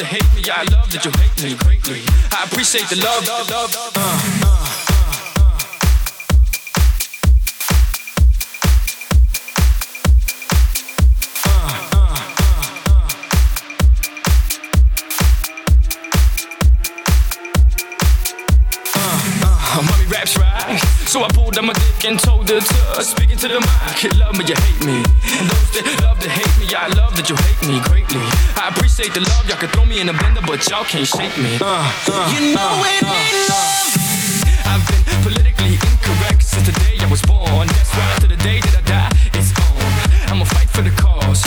to hate me, I love that you hate me greatly. I appreciate the love, love, love. Uh, uh. uh. uh, uh raps right. So I pulled out my dick and told her to speak into the mic. Love me, you hate me. And those that love to hate me, I love that you hate me greatly. I appreciate the love, y'all can throw me in a blender, but y'all can't shake me. Uh, uh, you know uh, it ain't love. I've been politically incorrect since the day I was born. That's why to the day that I die, it's on. I'ma fight for the cause.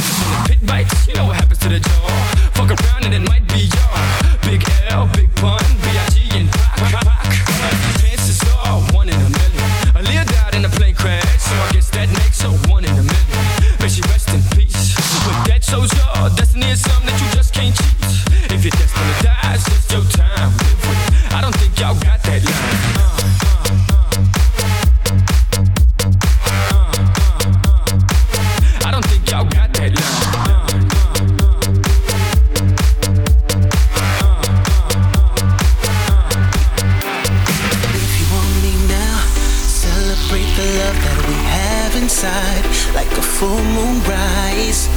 inside like a full moon rise.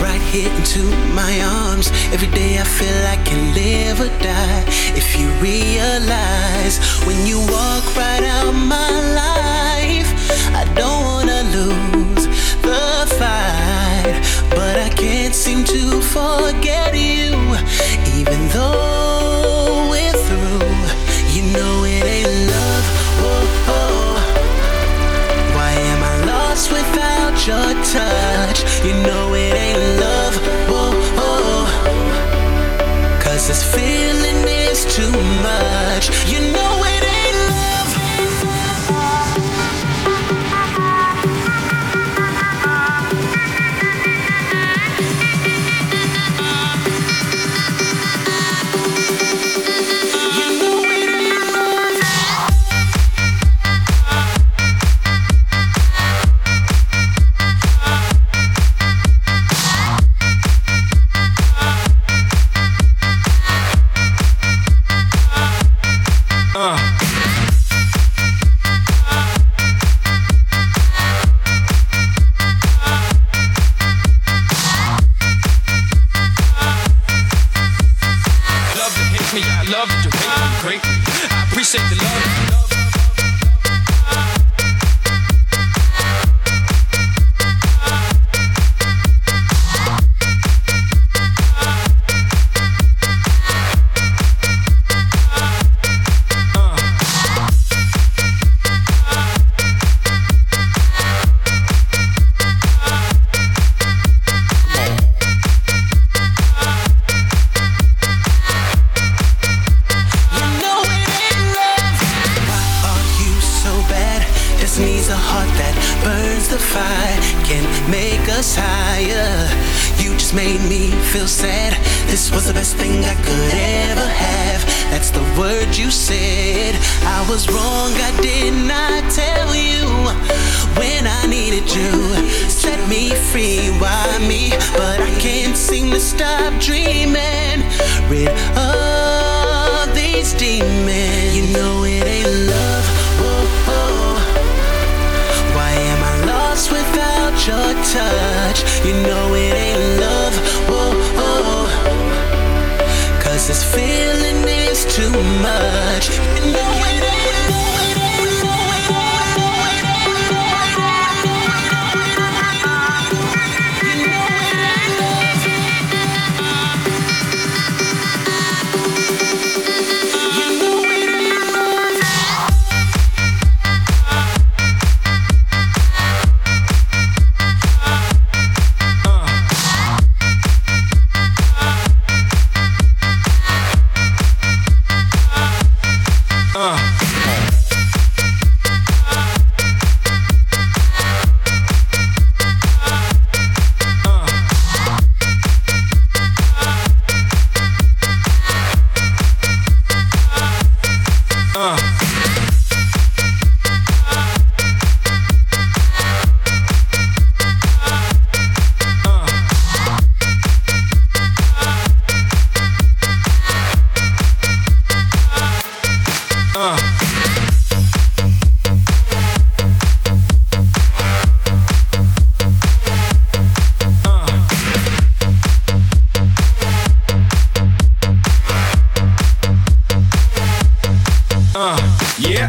Right here into my arms. Every day I feel I can live or die. If you realize when you walk right out my life, I don't wanna lose the fight, but I can't seem to forget. touch, you know it. can make us higher. You just made me feel sad. This was the best thing I could ever have. That's the word you said. I was wrong, I did not tell you when I needed you. Set me free, why me? But I can't seem to stop dreaming. Rid this feeling is too much. You know. Uh. Yeah.